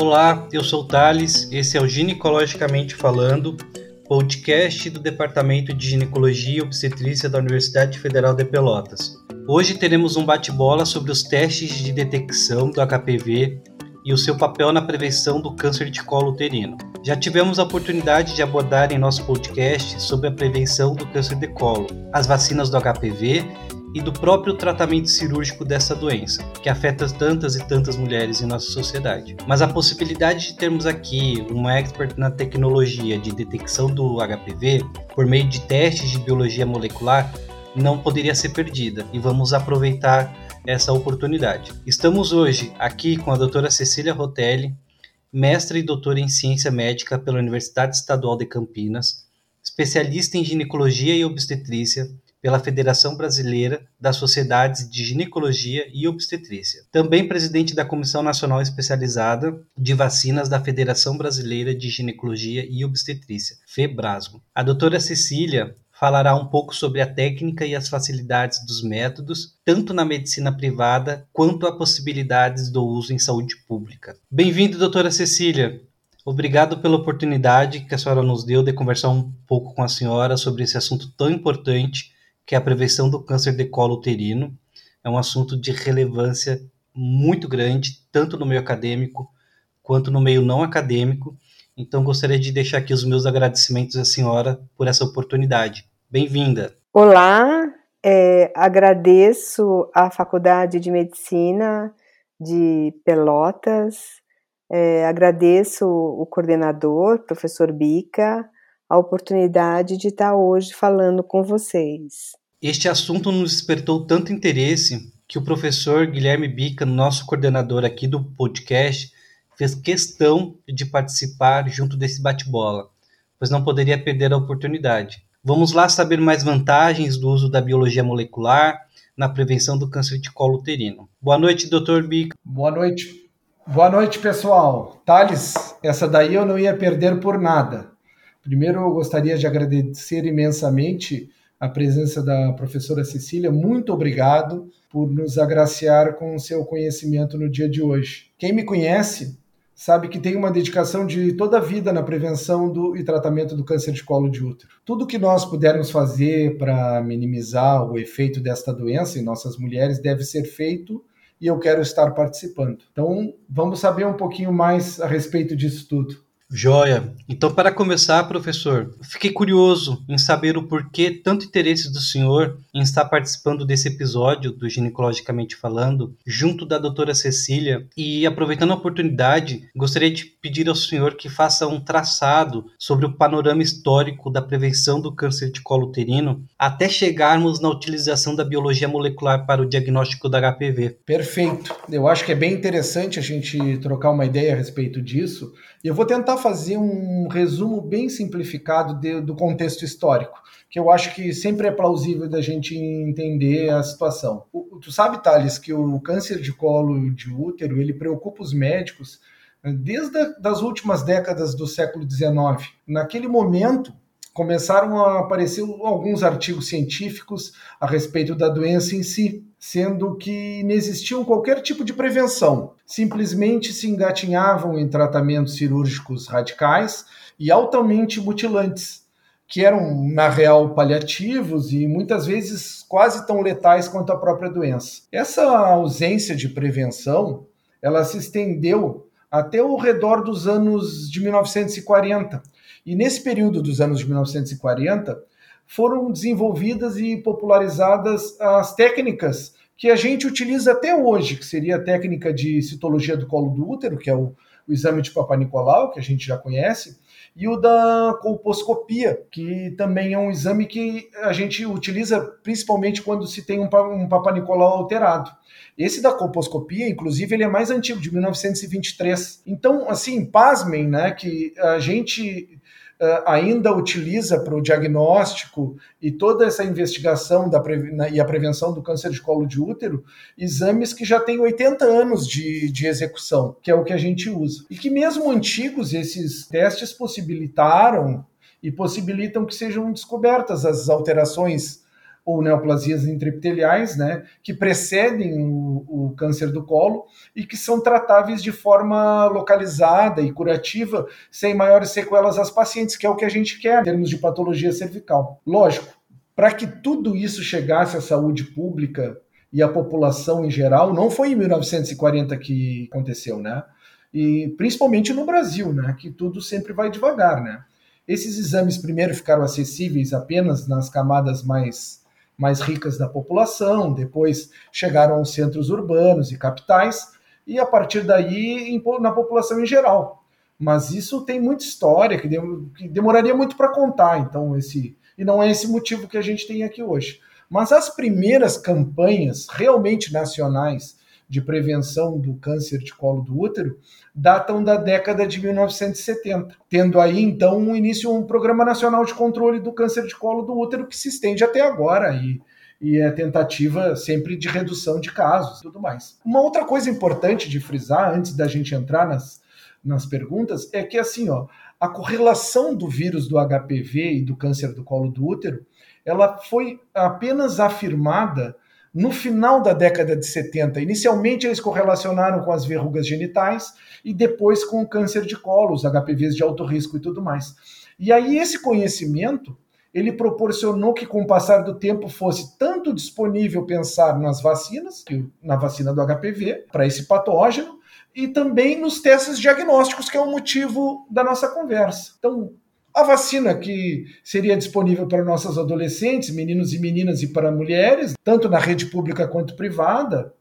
Olá, eu sou o Thales, esse é o Ginecologicamente Falando, podcast do Departamento de Ginecologia e Obstetrícia da Universidade Federal de Pelotas. Hoje teremos um bate-bola sobre os testes de detecção do HPV e o seu papel na prevenção do câncer de colo uterino. Já tivemos a oportunidade de abordar em nosso podcast sobre a prevenção do câncer de colo, as vacinas do HPV e do próprio tratamento cirúrgico dessa doença, que afeta tantas e tantas mulheres em nossa sociedade. Mas a possibilidade de termos aqui uma expert na tecnologia de detecção do HPV por meio de testes de biologia molecular não poderia ser perdida e vamos aproveitar essa oportunidade. Estamos hoje aqui com a doutora Cecília Rotelli, mestra e doutora em ciência médica pela Universidade Estadual de Campinas, especialista em ginecologia e obstetrícia pela Federação Brasileira das Sociedades de Ginecologia e Obstetrícia. Também presidente da Comissão Nacional Especializada de Vacinas da Federação Brasileira de Ginecologia e Obstetrícia, FEBRASGO. A doutora Cecília falará um pouco sobre a técnica e as facilidades dos métodos, tanto na medicina privada quanto a possibilidades do uso em saúde pública. Bem-vindo, doutora Cecília. Obrigado pela oportunidade que a senhora nos deu de conversar um pouco com a senhora sobre esse assunto tão importante que é a prevenção do câncer de colo uterino. É um assunto de relevância muito grande, tanto no meio acadêmico quanto no meio não acadêmico. Então, gostaria de deixar aqui os meus agradecimentos à senhora por essa oportunidade. Bem-vinda. Olá, é, agradeço à Faculdade de Medicina de Pelotas, é, agradeço o coordenador, professor Bica, a oportunidade de estar hoje falando com vocês. Este assunto nos despertou tanto interesse que o professor Guilherme Bica, nosso coordenador aqui do podcast, fez questão de participar junto desse bate-bola, pois não poderia perder a oportunidade. Vamos lá saber mais vantagens do uso da biologia molecular na prevenção do câncer de colo uterino. Boa noite, doutor Bica. Boa noite. Boa noite, pessoal. Thales, essa daí eu não ia perder por nada. Primeiro, eu gostaria de agradecer imensamente a presença da professora Cecília. Muito obrigado por nos agraciar com o seu conhecimento no dia de hoje. Quem me conhece sabe que tem uma dedicação de toda a vida na prevenção do, e tratamento do câncer de colo de útero. Tudo que nós pudermos fazer para minimizar o efeito desta doença em nossas mulheres deve ser feito e eu quero estar participando. Então, vamos saber um pouquinho mais a respeito disso tudo. Joia. Então, para começar, professor, fiquei curioso em saber o porquê tanto interesse do senhor em estar participando desse episódio do Ginecologicamente Falando, junto da doutora Cecília, e aproveitando a oportunidade, gostaria de pedir ao senhor que faça um traçado sobre o panorama histórico da prevenção do câncer de colo uterino, até chegarmos na utilização da biologia molecular para o diagnóstico da HPV. Perfeito. Eu acho que é bem interessante a gente trocar uma ideia a respeito disso. Eu vou tentar fazer um resumo bem simplificado de, do contexto histórico, que eu acho que sempre é plausível da gente entender a situação. O, tu sabe, Thales, que o câncer de colo de útero ele preocupa os médicos eh, desde as últimas décadas do século XIX. Naquele momento, começaram a aparecer alguns artigos científicos a respeito da doença em si, sendo que não existiam qualquer tipo de prevenção. Simplesmente se engatinhavam em tratamentos cirúrgicos radicais e altamente mutilantes, que eram, na real, paliativos e muitas vezes quase tão letais quanto a própria doença. Essa ausência de prevenção, ela se estendeu até o redor dos anos de 1940, e nesse período dos anos de 1940, foram desenvolvidas e popularizadas as técnicas que a gente utiliza até hoje, que seria a técnica de citologia do colo do útero, que é o, o exame de Papa Nicolau, que a gente já conhece, e o da colposcopia, que também é um exame que a gente utiliza principalmente quando se tem um, um Papa Nicolau alterado. Esse da colposcopia, inclusive, ele é mais antigo, de 1923. Então, assim, pasmem, né, que a gente ainda utiliza para o diagnóstico e toda essa investigação da e a prevenção do câncer de colo de útero, exames que já têm 80 anos de, de execução, que é o que a gente usa. E que mesmo antigos, esses testes possibilitaram e possibilitam que sejam descobertas as alterações ou neoplasias intraepiteliais, né, que precedem o, o, câncer do colo e que são tratáveis de forma localizada e curativa, sem maiores sequelas às pacientes, que é o que a gente quer em termos de patologia cervical. Lógico, para que tudo isso chegasse à saúde pública e à população em geral, não foi em 1940 que aconteceu, né? E principalmente no Brasil, né, que tudo sempre vai devagar, né? Esses exames primeiro ficaram acessíveis apenas nas camadas mais, mais ricas da população, depois chegaram aos centros urbanos e capitais, e a partir daí na população em geral. Mas isso tem muita história que, demoraria muito para contar, então esse e não é esse motivo que a gente tem aqui hoje. Mas as primeiras campanhas realmente nacionais de prevenção do câncer de colo do útero datam da década de 1970, tendo aí então um início um programa nacional de controle do câncer de colo do útero que se estende até agora e e é tentativa sempre de redução de casos e tudo mais. Uma outra coisa importante de frisar antes da gente entrar nas, nas perguntas é que assim, ó, a correlação do vírus do HPV e do câncer do colo do útero, ela foi apenas afirmada no final da década de 70. Inicialmente eles correlacionaram com as verrugas genitais e depois com o câncer de colo, os HPVs de alto risco e tudo mais. E aí esse conhecimento ele proporcionou que, com o passar do tempo, fosse tanto disponível pensar nas vacinas, na vacina do HPV, para esse patógeno, e também nos testes diagnósticos, que é o motivo da nossa conversa. Então, a vacina que seria disponível para nossos adolescentes, meninos e meninas e para mulheres, tanto na rede pública quanto privada,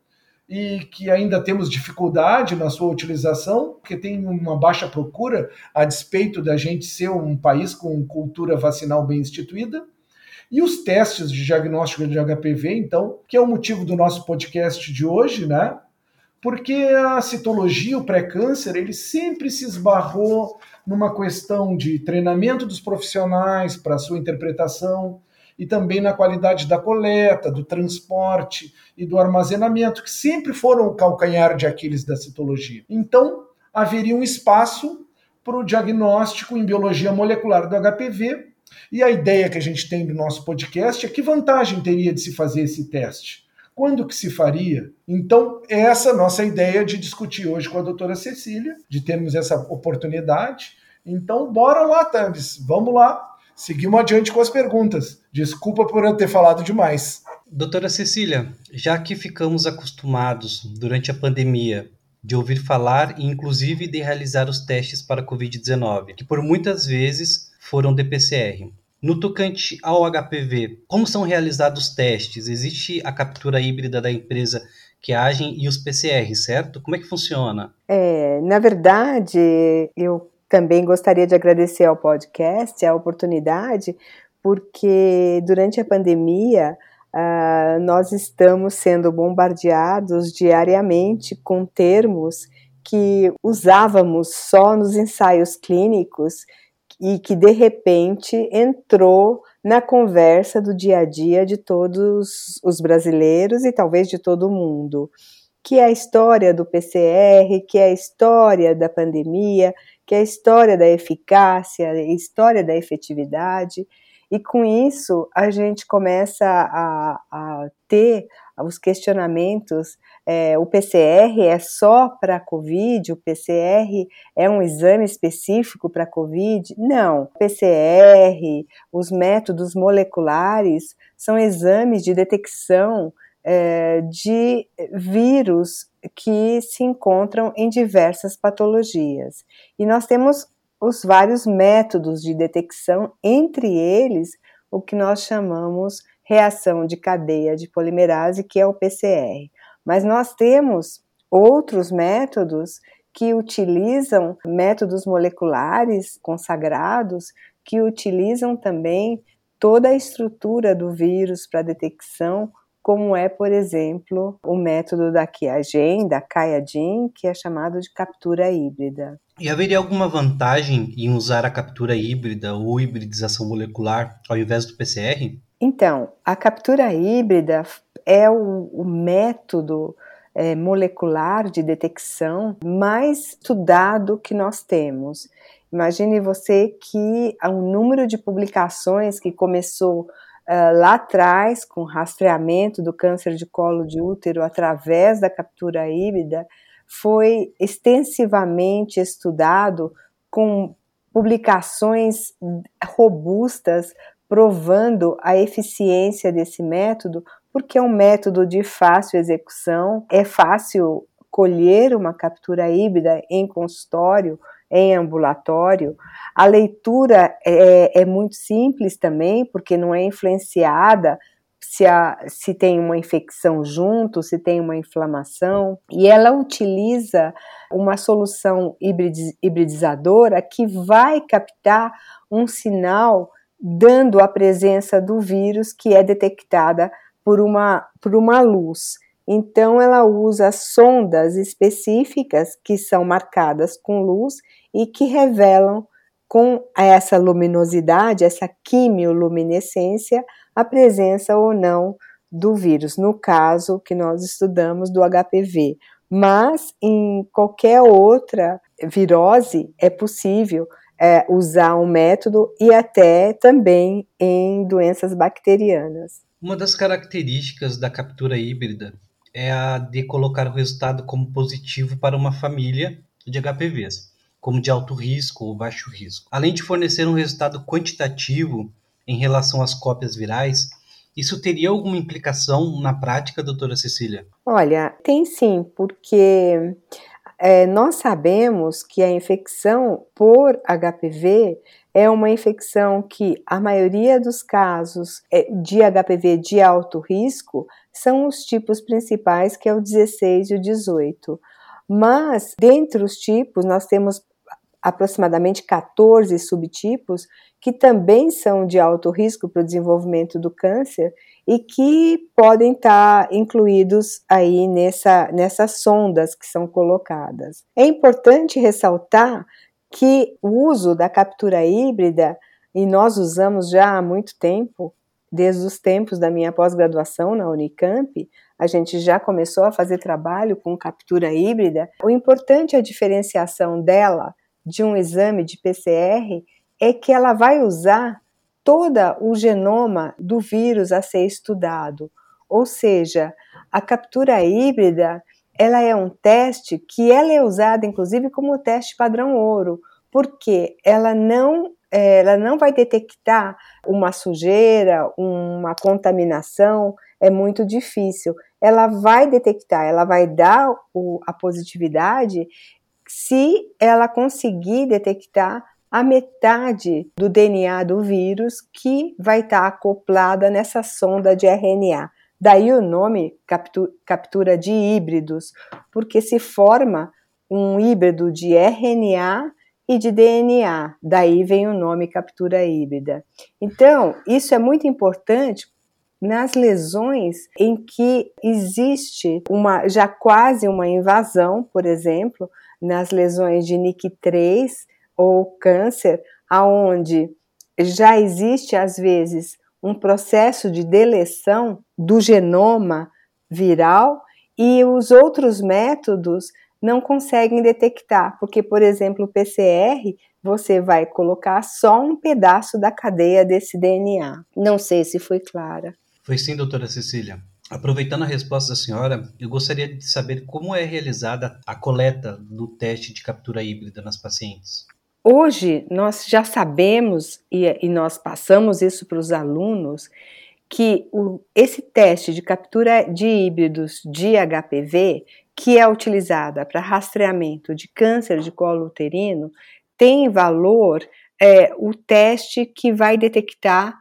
e que ainda temos dificuldade na sua utilização, porque tem uma baixa procura, a despeito da gente ser um país com cultura vacinal bem instituída. E os testes de diagnóstico de HPV, então, que é o motivo do nosso podcast de hoje, né? Porque a citologia, o pré-câncer, ele sempre se esbarrou numa questão de treinamento dos profissionais para sua interpretação e também na qualidade da coleta, do transporte e do armazenamento, que sempre foram o calcanhar de Aquiles da citologia. Então, haveria um espaço para o diagnóstico em biologia molecular do HPV. E a ideia que a gente tem do nosso podcast é que vantagem teria de se fazer esse teste? Quando que se faria? Então, é essa nossa ideia de discutir hoje com a doutora Cecília, de termos essa oportunidade. Então, bora lá, Thales, vamos lá. Seguimos adiante com as perguntas. Desculpa por eu ter falado demais. Doutora Cecília, já que ficamos acostumados durante a pandemia de ouvir falar e inclusive de realizar os testes para Covid-19, que por muitas vezes foram DPCR. No tocante ao HPV, como são realizados os testes? Existe a captura híbrida da empresa que agem e os PCR, certo? Como é que funciona? É, na verdade, eu também gostaria de agradecer ao podcast a oportunidade, porque durante a pandemia uh, nós estamos sendo bombardeados diariamente com termos que usávamos só nos ensaios clínicos e que de repente entrou na conversa do dia a dia de todos os brasileiros e talvez de todo mundo, que é a história do PCR, que é a história da pandemia, que é a história da eficácia, a história da efetividade, e com isso a gente começa a, a ter os questionamentos é, o PCR é só para COVID? O PCR é um exame específico para COVID? Não. O PCR, os métodos moleculares são exames de detecção é, de vírus que se encontram em diversas patologias. E nós temos os vários métodos de detecção, entre eles o que nós chamamos reação de cadeia de polimerase, que é o PCR. Mas nós temos outros métodos que utilizam métodos moleculares consagrados, que utilizam também toda a estrutura do vírus para detecção, como é, por exemplo, o método da Qiagen, da QIAGEN, que é chamado de captura híbrida. E haveria alguma vantagem em usar a captura híbrida ou hibridização molecular ao invés do PCR? Então, a captura híbrida é o, o método é, molecular de detecção mais estudado que nós temos. Imagine você que há um número de publicações que começou uh, lá atrás, com rastreamento do câncer de colo de útero através da captura híbrida, foi extensivamente estudado com publicações robustas provando a eficiência desse método, porque é um método de fácil execução, é fácil colher uma captura híbrida em consultório, em ambulatório. A leitura é, é muito simples também, porque não é influenciada se, a, se tem uma infecção junto, se tem uma inflamação, e ela utiliza uma solução hibridizadora que vai captar um sinal dando a presença do vírus que é detectada por uma, por uma luz. Então, ela usa sondas específicas que são marcadas com luz e que revelam com essa luminosidade, essa quimioluminescência, a presença ou não do vírus, no caso que nós estudamos do HPV. Mas em qualquer outra virose é possível é, usar um método e até também em doenças bacterianas. Uma das características da captura híbrida é a de colocar o resultado como positivo para uma família de HPVs, como de alto risco ou baixo risco. Além de fornecer um resultado quantitativo em relação às cópias virais, isso teria alguma implicação na prática, doutora Cecília? Olha, tem sim, porque é, nós sabemos que a infecção por HPV é uma infecção que a maioria dos casos é, de HPV de alto risco são os tipos principais, que é o 16 e o 18. Mas, dentre os tipos, nós temos aproximadamente 14 subtipos que também são de alto risco para o desenvolvimento do câncer e que podem estar incluídos aí nessa, nessas sondas que são colocadas. É importante ressaltar que o uso da captura híbrida, e nós usamos já há muito tempo, desde os tempos da minha pós-graduação na Unicamp, a gente já começou a fazer trabalho com captura híbrida. O importante é a diferenciação dela de um exame de PCR é que ela vai usar todo o genoma do vírus a ser estudado. Ou seja, a captura híbrida ela é um teste que ela é usada inclusive como teste padrão ouro, porque ela não ela não vai detectar uma sujeira, uma contaminação, é muito difícil. Ela vai detectar, ela vai dar a positividade se ela conseguir detectar a metade do DNA do vírus que vai estar tá acoplada nessa sonda de RNA. Daí o nome captura de híbridos, porque se forma um híbrido de RNA e de DNA. Daí vem o nome captura híbrida. Então, isso é muito importante nas lesões em que existe uma já quase uma invasão, por exemplo, nas lesões de NIC3 ou câncer, aonde já existe às vezes um processo de deleção do genoma viral e os outros métodos não conseguem detectar, porque, por exemplo, o PCR, você vai colocar só um pedaço da cadeia desse DNA. Não sei se foi clara. Foi sim, doutora Cecília. Aproveitando a resposta da senhora, eu gostaria de saber como é realizada a coleta do teste de captura híbrida nas pacientes. Hoje, nós já sabemos, e, e nós passamos isso para os alunos, que o, esse teste de captura de híbridos de HPV, que é utilizada para rastreamento de câncer de colo uterino, tem valor é, o teste que vai detectar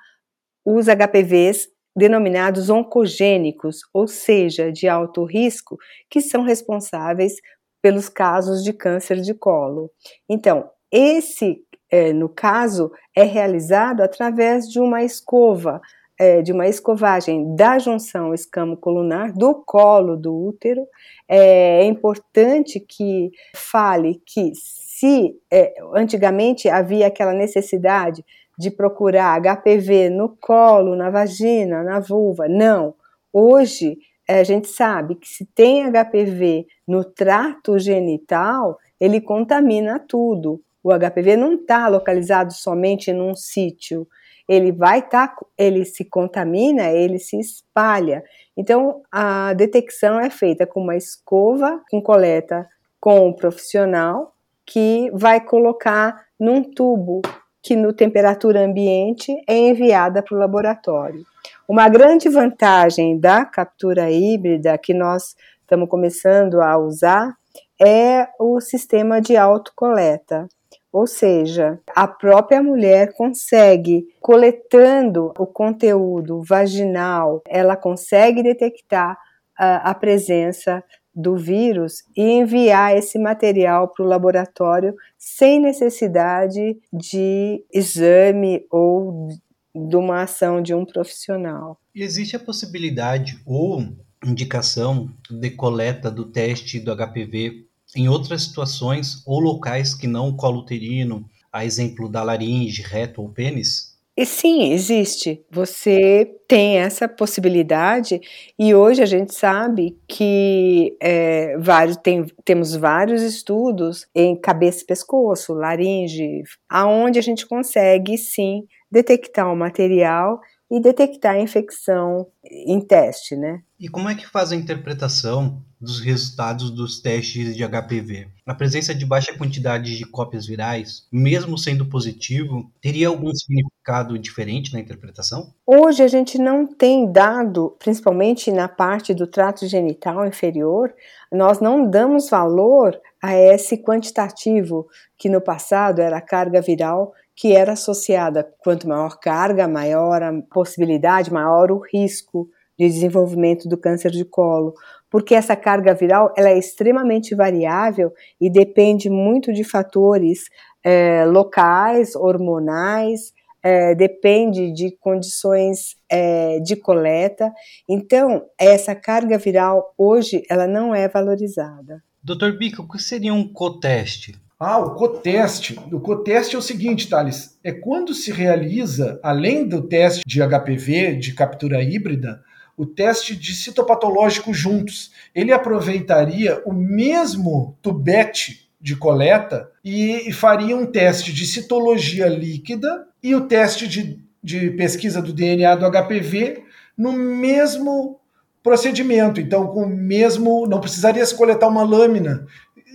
os HPVs denominados oncogênicos, ou seja, de alto risco, que são responsáveis pelos casos de câncer de colo. Então, esse, é, no caso, é realizado através de uma escova, é, de uma escovagem da junção escamo-colunar do colo do útero. É, é importante que fale que se é, antigamente havia aquela necessidade de procurar HPV no colo, na vagina, na vulva. Não. Hoje a gente sabe que se tem HPV no trato genital, ele contamina tudo. O HPV não está localizado somente num sítio. ele vai estar, tá, ele se contamina, ele se espalha. Então, a detecção é feita com uma escova com coleta com um profissional que vai colocar num tubo que no temperatura ambiente é enviada para o laboratório. Uma grande vantagem da captura híbrida que nós estamos começando a usar é o sistema de autocoleta. Ou seja, a própria mulher consegue, coletando o conteúdo vaginal, ela consegue detectar a, a presença do vírus e enviar esse material para o laboratório sem necessidade de exame ou de uma ação de um profissional. Existe a possibilidade ou indicação de coleta do teste do HPV em outras situações ou locais que não o colo uterino, a exemplo da laringe, reto ou pênis? E sim, existe. Você tem essa possibilidade e hoje a gente sabe que é, vários, tem, temos vários estudos em cabeça e pescoço, laringe, aonde a gente consegue sim detectar o material e detectar a infecção em teste, né? E como é que faz a interpretação dos resultados dos testes de HPV? A presença de baixa quantidade de cópias virais, mesmo sendo positivo, teria algum significado diferente na interpretação? Hoje a gente não tem dado, principalmente na parte do trato genital inferior, nós não damos valor a esse quantitativo que no passado era a carga viral que era associada quanto maior carga, maior a possibilidade, maior o risco de desenvolvimento do câncer de colo, porque essa carga viral ela é extremamente variável e depende muito de fatores é, locais, hormonais, é, depende de condições é, de coleta. Então, essa carga viral hoje ela não é valorizada. Dr. Bico, o que seria um coteste? Ah, o coteste. O coteste é o seguinte, Thales, é quando se realiza, além do teste de HPV, de captura híbrida, o teste de citopatológico juntos. Ele aproveitaria o mesmo tubete de coleta e, faria um teste de citologia líquida e o teste de, de pesquisa do DNA do HPV no mesmo procedimento. Então, com o mesmo. Não precisaria se coletar uma lâmina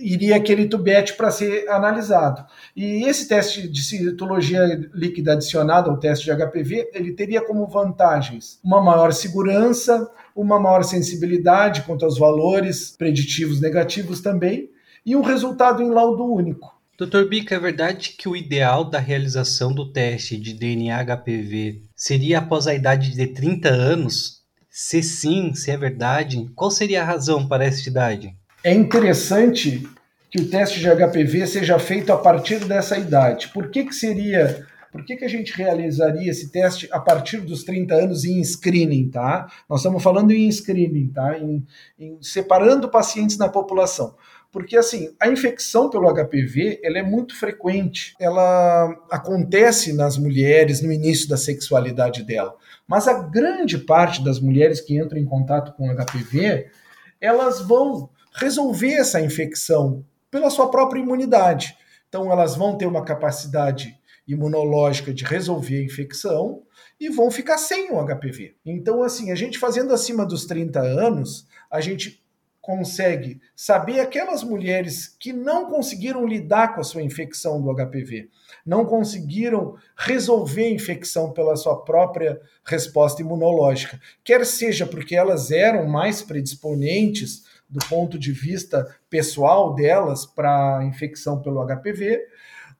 iria aquele tubete para ser analisado. E esse teste de citologia líquida adicionada ao teste de HPV, ele teria como vantagens uma maior segurança, uma maior sensibilidade quanto aos valores preditivos negativos também, e um resultado em laudo único. Dr. Bica, é verdade que o ideal da realização do teste de DNA HPV seria após a idade de 30 anos? Se sim, se é verdade, qual seria a razão para essa idade? É interessante que o teste de HPV seja feito a partir dessa idade. Por que, que seria. Por que, que a gente realizaria esse teste a partir dos 30 anos em screening, tá? Nós estamos falando em screening, tá? Em, em separando pacientes na população porque assim a infecção pelo HPV ela é muito frequente, ela acontece nas mulheres no início da sexualidade dela, mas a grande parte das mulheres que entram em contato com HPV elas vão resolver essa infecção pela sua própria imunidade. Então, elas vão ter uma capacidade imunológica de resolver a infecção e vão ficar sem o HPV. Então, assim, a gente fazendo acima dos 30 anos, a gente consegue saber aquelas mulheres que não conseguiram lidar com a sua infecção do HPV, não conseguiram resolver a infecção pela sua própria resposta imunológica, quer seja porque elas eram mais predisponentes do ponto de vista pessoal delas para infecção pelo HPV,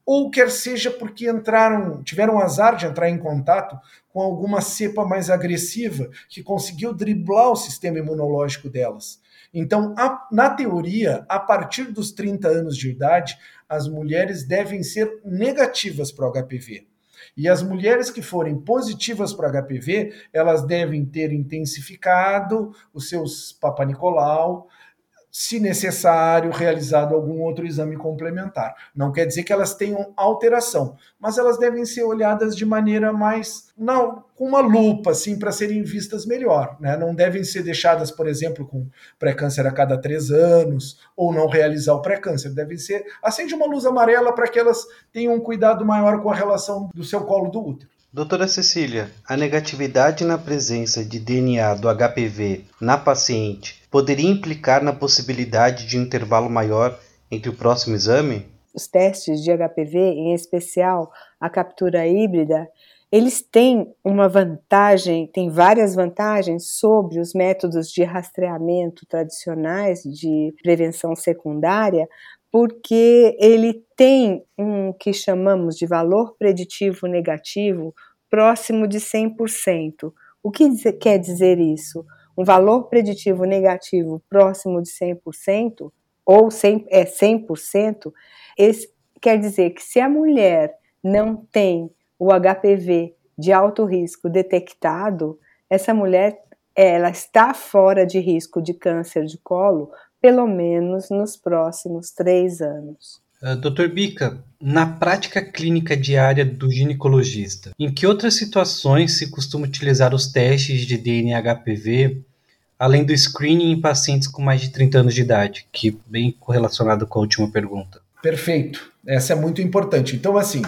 ou quer seja porque entraram, tiveram azar de entrar em contato com alguma cepa mais agressiva que conseguiu driblar o sistema imunológico delas. Então, a, na teoria, a partir dos 30 anos de idade, as mulheres devem ser negativas para o HPV. E as mulheres que forem positivas para HPV, elas devem ter intensificado os seus Papa Nicolau, se necessário, realizado algum outro exame complementar. Não quer dizer que elas tenham alteração, mas elas devem ser olhadas de maneira mais não com uma lupa, assim, para serem vistas melhor. Né? Não devem ser deixadas, por exemplo, com pré-câncer a cada três anos, ou não realizar o pré-câncer. Devem ser acende uma luz amarela para que elas tenham um cuidado maior com a relação do seu colo do útero. Doutora Cecília, a negatividade na presença de DNA do HPV na paciente poderia implicar na possibilidade de um intervalo maior entre o próximo exame? Os testes de HPV, em especial a captura híbrida, eles têm uma vantagem, tem várias vantagens sobre os métodos de rastreamento tradicionais de prevenção secundária, porque ele tem um que chamamos de valor preditivo negativo próximo de 100%. O que quer dizer isso? Um valor preditivo negativo próximo de 100%, ou 100, é 100%, esse quer dizer que se a mulher não tem o HPV de alto risco detectado, essa mulher ela está fora de risco de câncer de colo, pelo menos nos próximos três anos. Uh, Dr. Bica, na prática clínica diária do ginecologista, em que outras situações se costuma utilizar os testes de DNA HPV, além do screening em pacientes com mais de 30 anos de idade, que bem correlacionado com a última pergunta? Perfeito. Essa é muito importante. Então, assim,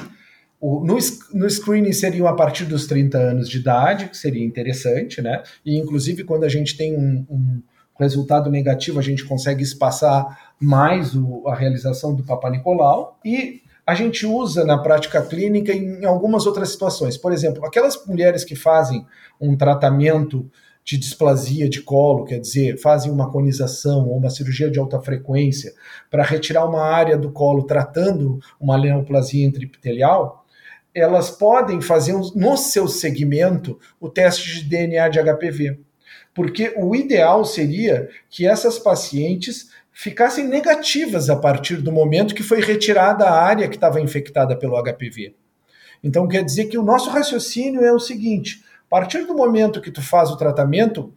o, no, no screening seriam a partir dos 30 anos de idade, que seria interessante, né? E inclusive quando a gente tem um, um resultado negativo, a gente consegue espaçar mais o, a realização do Papa Nicolau. E a gente usa na prática clínica em algumas outras situações. Por exemplo, aquelas mulheres que fazem um tratamento de displasia de colo, quer dizer, fazem uma conização ou uma cirurgia de alta frequência para retirar uma área do colo tratando uma neoplasia intraepitelial, elas podem fazer no seu segmento o teste de DNA de HPV. Porque o ideal seria que essas pacientes ficassem negativas a partir do momento que foi retirada a área que estava infectada pelo HPV. Então quer dizer que o nosso raciocínio é o seguinte: a partir do momento que tu faz o tratamento,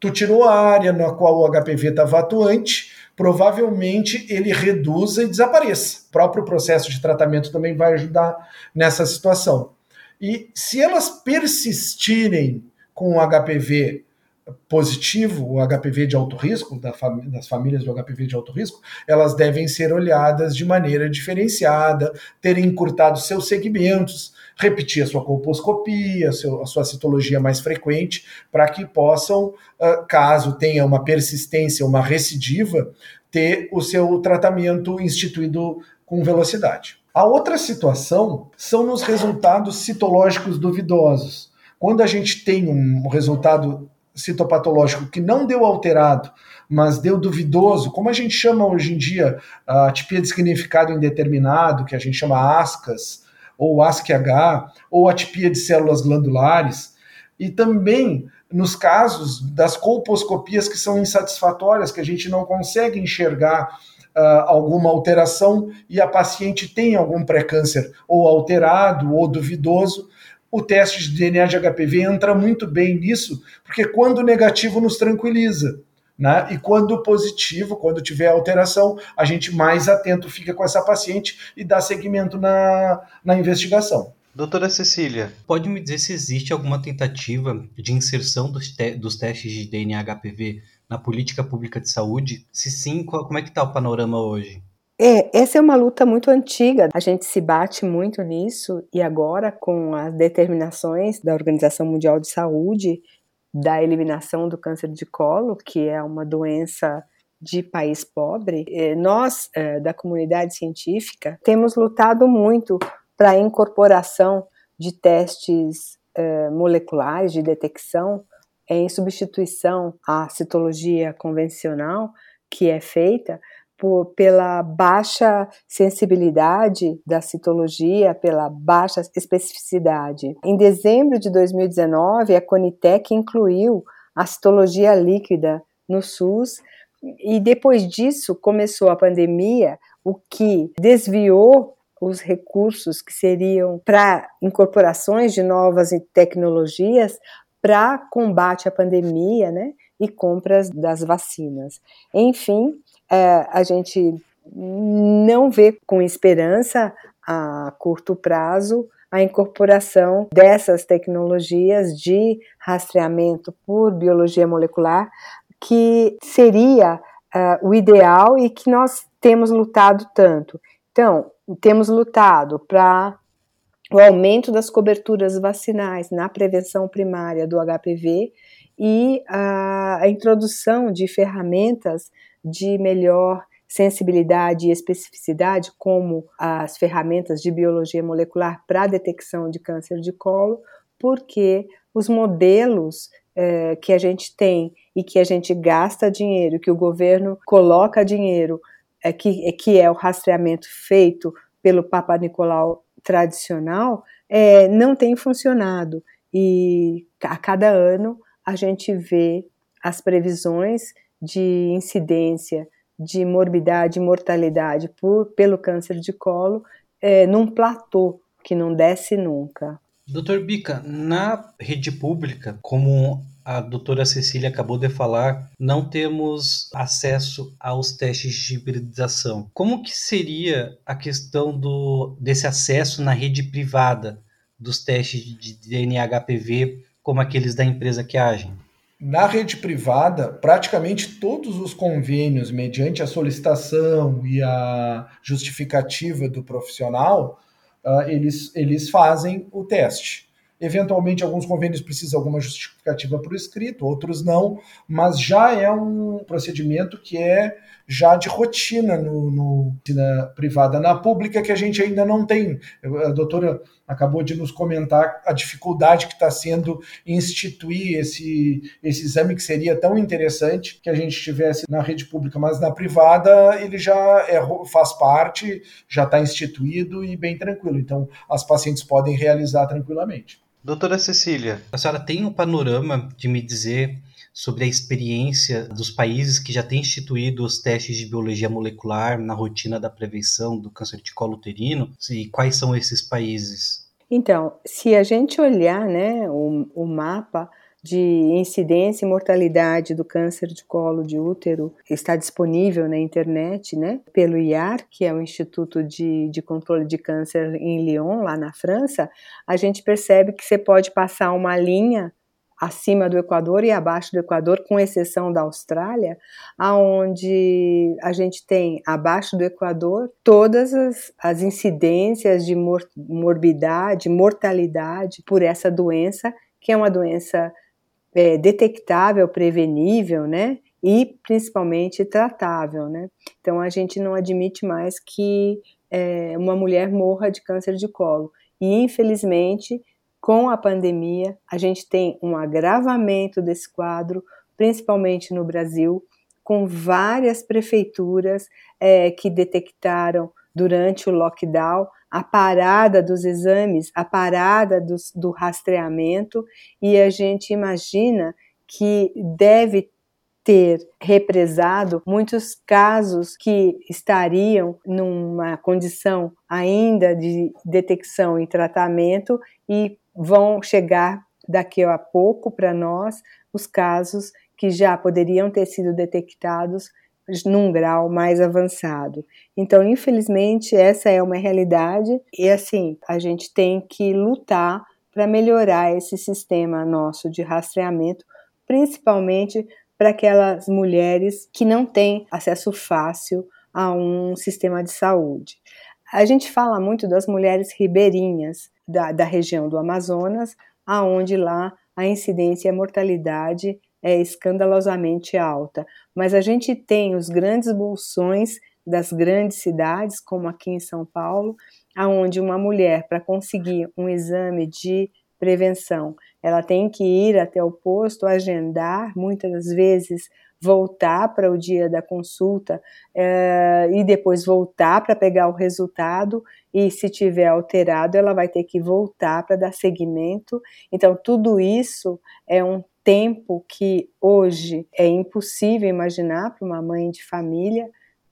tu tirou a área na qual o HPV estava atuante, provavelmente ele reduza e desapareça. O próprio processo de tratamento também vai ajudar nessa situação. E se elas persistirem com o HPV positivo, o HPV de alto risco, das famílias do HPV de alto risco, elas devem ser olhadas de maneira diferenciada, terem encurtado seus segmentos, repetir a sua colposcopia, a sua citologia mais frequente, para que possam, ah, caso tenha uma persistência, uma recidiva, ter o seu tratamento instituído com velocidade. A outra situação são nos resultados citológicos duvidosos. Quando a gente tem um resultado citopatológico que não deu alterado, mas deu duvidoso, como a gente chama hoje em dia a atipia de significado indeterminado, que a gente chama ASCAS, ou ASC-H, ou atipia de células glandulares, e também nos casos das colposcopias que são insatisfatórias, que a gente não consegue enxergar uh, alguma alteração e a paciente tem algum pré-câncer ou alterado ou duvidoso, o teste de DNA de HPV entra muito bem nisso, porque quando negativo nos tranquiliza. Né? E quando positivo, quando tiver alteração, a gente mais atento fica com essa paciente e dá seguimento na, na investigação. Doutora Cecília, pode me dizer se existe alguma tentativa de inserção dos, te dos testes de DNA HPV na política pública de saúde? Se sim, qual, como é que está o panorama hoje? É, essa é uma luta muito antiga. A gente se bate muito nisso e agora com as determinações da Organização Mundial de Saúde da eliminação do câncer de colo, que é uma doença de país pobre, eh, nós, eh, da comunidade científica, temos lutado muito para a incorporação de testes eh, moleculares de detecção em substituição à citologia convencional que é feita por, pela baixa sensibilidade da citologia, pela baixa especificidade. Em dezembro de 2019, a Conitec incluiu a citologia líquida no SUS e depois disso começou a pandemia, o que desviou os recursos que seriam para incorporações de novas tecnologias para combate à pandemia, né, e compras das vacinas. Enfim, é, a gente não vê com esperança a curto prazo a incorporação dessas tecnologias de rastreamento por biologia molecular, que seria uh, o ideal e que nós temos lutado tanto. Então, temos lutado para o aumento das coberturas vacinais na prevenção primária do HPV e a, a introdução de ferramentas de melhor sensibilidade e especificidade, como as ferramentas de biologia molecular para detecção de câncer de colo, porque os modelos é, que a gente tem e que a gente gasta dinheiro, que o governo coloca dinheiro, é, que, é, que é o rastreamento feito pelo Papa Nicolau tradicional, é, não tem funcionado. E a cada ano a gente vê as previsões de incidência de morbidade e mortalidade por, pelo câncer de colo é, num platô que não desce nunca. Doutor Bica, na rede pública, como a doutora Cecília acabou de falar, não temos acesso aos testes de hibridização. Como que seria a questão do, desse acesso na rede privada dos testes de DNA HPV como aqueles da empresa que agem? Na rede privada, praticamente todos os convênios, mediante a solicitação e a justificativa do profissional, uh, eles, eles fazem o teste. Eventualmente, alguns convênios precisam alguma justificativa por escrito, outros não, mas já é um procedimento que é já de rotina no, no, na privada. Na pública, que a gente ainda não tem. A doutora acabou de nos comentar a dificuldade que está sendo instituir esse, esse exame, que seria tão interessante que a gente tivesse na rede pública, mas na privada ele já é, faz parte, já está instituído e bem tranquilo. Então, as pacientes podem realizar tranquilamente. Doutora Cecília, a senhora tem um panorama de me dizer sobre a experiência dos países que já têm instituído os testes de biologia molecular na rotina da prevenção do câncer de colo uterino e quais são esses países? Então, se a gente olhar né, o, o mapa de incidência e mortalidade do câncer de colo de útero está disponível na internet, né, pelo IAR, que é o Instituto de, de Controle de Câncer em Lyon, lá na França, a gente percebe que você pode passar uma linha acima do Equador e abaixo do Equador, com exceção da Austrália, aonde a gente tem abaixo do Equador todas as, as incidências de mor morbidade, mortalidade por essa doença, que é uma doença é, detectável, prevenível, né? E principalmente tratável, né? Então a gente não admite mais que é, uma mulher morra de câncer de colo. E infelizmente com a pandemia, a gente tem um agravamento desse quadro, principalmente no Brasil, com várias prefeituras é, que detectaram durante o lockdown a parada dos exames, a parada do, do rastreamento, e a gente imagina que deve ter represado muitos casos que estariam numa condição ainda de detecção e tratamento e vão chegar daqui a pouco para nós os casos que já poderiam ter sido detectados num grau mais avançado. Então, infelizmente, essa é uma realidade e assim, a gente tem que lutar para melhorar esse sistema nosso de rastreamento, principalmente para aquelas mulheres que não têm acesso fácil a um sistema de saúde. A gente fala muito das mulheres ribeirinhas, da, da região do Amazonas, aonde lá a incidência e a mortalidade é escandalosamente alta. Mas a gente tem os grandes bolsões das grandes cidades, como aqui em São Paulo, aonde uma mulher para conseguir um exame de prevenção, ela tem que ir até o posto, agendar, muitas das vezes voltar para o dia da consulta é, e depois voltar para pegar o resultado e se tiver alterado ela vai ter que voltar para dar seguimento. Então tudo isso é um tempo que hoje é impossível imaginar para uma mãe de família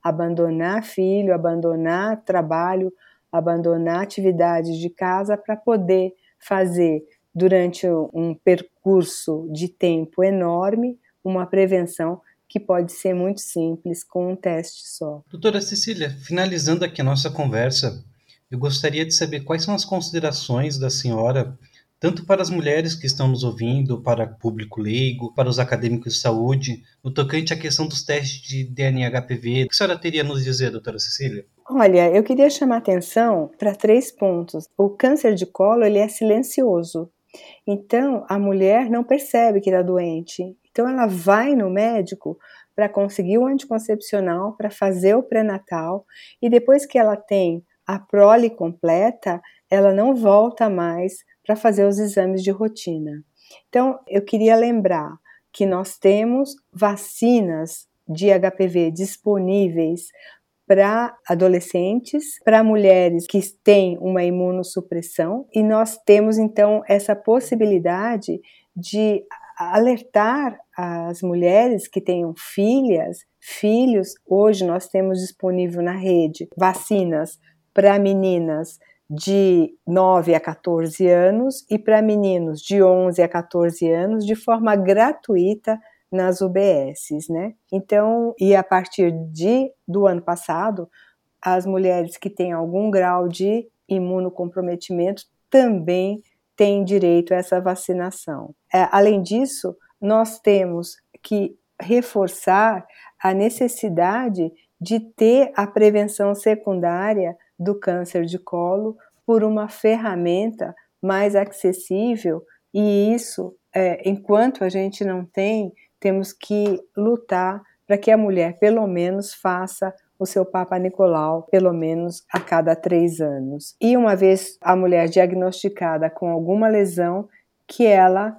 abandonar filho, abandonar trabalho, abandonar atividades de casa para poder fazer durante um percurso de tempo enorme uma prevenção que pode ser muito simples com um teste só. Doutora Cecília, finalizando aqui a nossa conversa, eu gostaria de saber quais são as considerações da senhora, tanto para as mulheres que estão nos ouvindo, para o público leigo, para os acadêmicos de saúde, no tocante à questão dos testes de DNA HPV. O que a senhora teria a nos dizer, doutora Cecília? Olha, eu queria chamar atenção para três pontos. O câncer de colo ele é silencioso. Então, a mulher não percebe que está doente. Então, ela vai no médico para conseguir o anticoncepcional, para fazer o pré-natal, e depois que ela tem a prole completa, ela não volta mais para fazer os exames de rotina. Então, eu queria lembrar que nós temos vacinas de HPV disponíveis para adolescentes, para mulheres que têm uma imunossupressão, e nós temos então essa possibilidade de alertar as mulheres que tenham filhas, filhos. Hoje nós temos disponível na rede vacinas para meninas de 9 a 14 anos e para meninos de 11 a 14 anos de forma gratuita nas UBSs, né? Então, e a partir de do ano passado, as mulheres que têm algum grau de imunocomprometimento também têm direito a essa vacinação. É, além disso, nós temos que reforçar a necessidade de ter a prevenção secundária do câncer de colo por uma ferramenta mais acessível e isso, é, enquanto a gente não tem, temos que lutar para que a mulher pelo menos faça o seu Papa Nicolau pelo menos a cada três anos. E uma vez a mulher diagnosticada com alguma lesão, que ela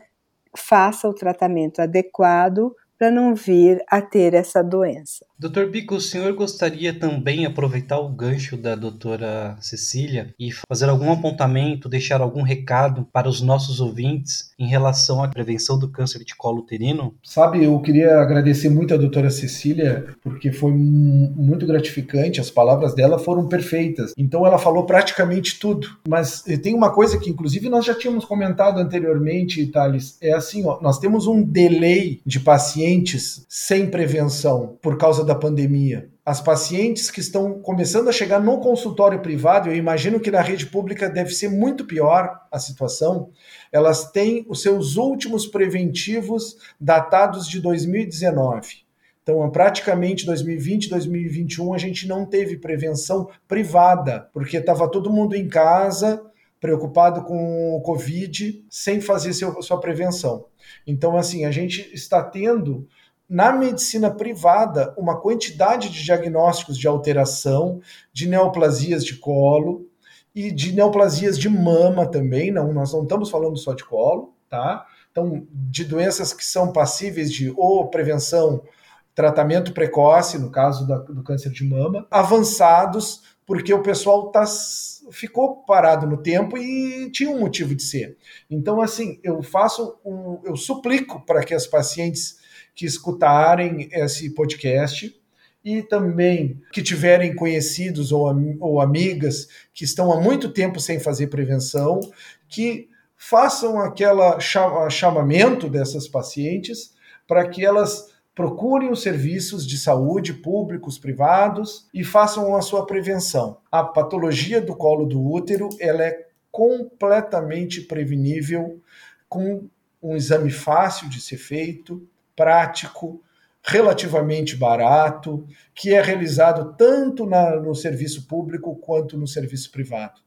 faça o tratamento adequado para não vir a ter essa doença. Doutor Bico, o senhor gostaria também aproveitar o gancho da doutora Cecília e fazer algum apontamento, deixar algum recado para os nossos ouvintes em relação à prevenção do câncer de colo uterino? Sabe, eu queria agradecer muito a doutora Cecília, porque foi muito gratificante, as palavras dela foram perfeitas. Então ela falou praticamente tudo. Mas tem uma coisa que, inclusive, nós já tínhamos comentado anteriormente, Thales, é assim, ó, nós temos um delay de pacientes sem prevenção por causa da pandemia. As pacientes que estão começando a chegar no consultório privado, eu imagino que na rede pública deve ser muito pior a situação, elas têm os seus últimos preventivos datados de 2019. Então, praticamente 2020, 2021, a gente não teve prevenção privada, porque estava todo mundo em casa, preocupado com o Covid, sem fazer seu, sua prevenção. Então, assim, a gente está tendo na medicina privada uma quantidade de diagnósticos de alteração, de neoplasias de colo e de neoplasias de mama também, não, nós não estamos falando só de colo, tá? Então, de doenças que são passíveis de ou prevenção, tratamento precoce, no caso da, do câncer de mama, avançados, porque o pessoal tá, ficou parado no tempo e tinha um motivo de ser. Então, assim, eu faço um, eu suplico para que as pacientes que escutarem esse podcast e também que tiverem conhecidos ou, ou amigas que estão há muito tempo sem fazer prevenção, que façam aquele chamamento dessas pacientes para que elas procurem os serviços de saúde públicos, privados e façam a sua prevenção. A patologia do colo do útero ela é completamente prevenível com um exame fácil de ser feito, prático, relativamente barato, que é realizado tanto na, no serviço público quanto no serviço privado.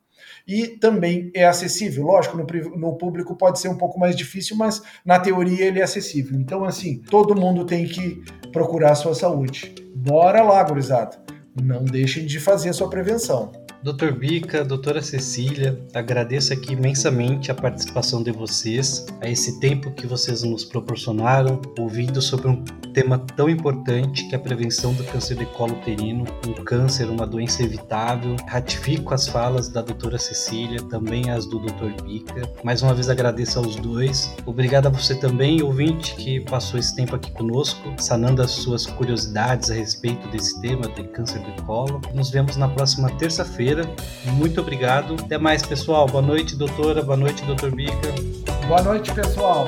E também é acessível. Lógico, no, no, público pode ser um pouco mais difícil, mas na teoria ele é acessível. Então, assim, todo mundo tem que procurar a sua saúde. Bora lá, gurizada. Não deixem de fazer a sua prevenção. Doutor Bica, doutora Cecília, agradeço aqui imensamente a participação de vocês, a esse tempo que vocês nos proporcionaram, ouvindo sobre um tema tão importante que é a prevenção do câncer de colo uterino, um câncer, uma doença evitável. Ratifico as falas da doutora Cecília, também as do doutor Bica. Mais uma vez agradeço aos dois. Obrigado a você também, ouvinte, que passou esse tempo aqui conosco, sanando as suas curiosidades a respeito desse tema de câncer de colo. Nos vemos na próxima terça-feira muito obrigado. Até mais, pessoal. Boa noite, doutora. Boa noite, doutor Bica. Boa noite, pessoal.